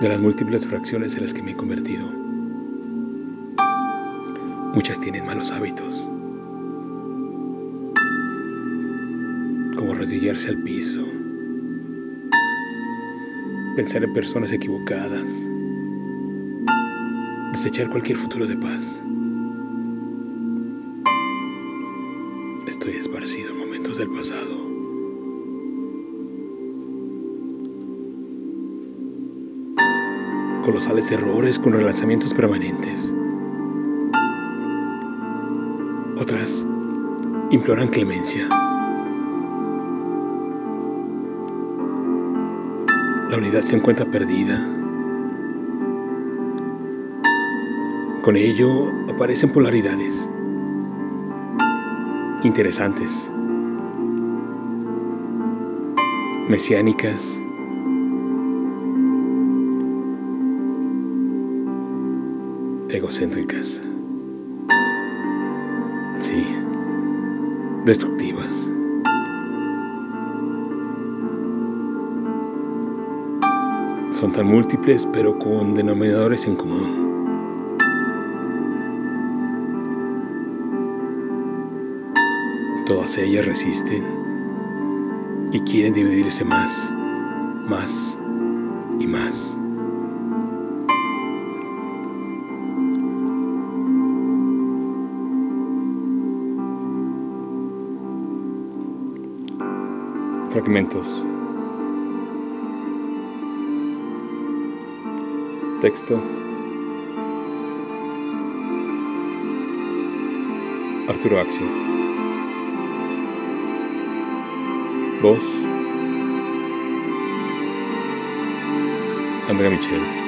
de las múltiples fracciones en las que me he convertido. Muchas tienen malos hábitos, como rodillarse al piso, pensar en personas equivocadas, desechar cualquier futuro de paz. Estoy esparcido en momentos del pasado. Colosales errores con relanzamientos permanentes. Otras imploran clemencia. La unidad se encuentra perdida. Con ello aparecen polaridades interesantes, mesiánicas, egocéntricas. Sí, destructivas. Son tan múltiples pero con denominadores en común. Todas ellas resisten y quieren dividirse más, más y más. Fragmentos. Texto. Arturo Axio. Voz. Andrea Michel.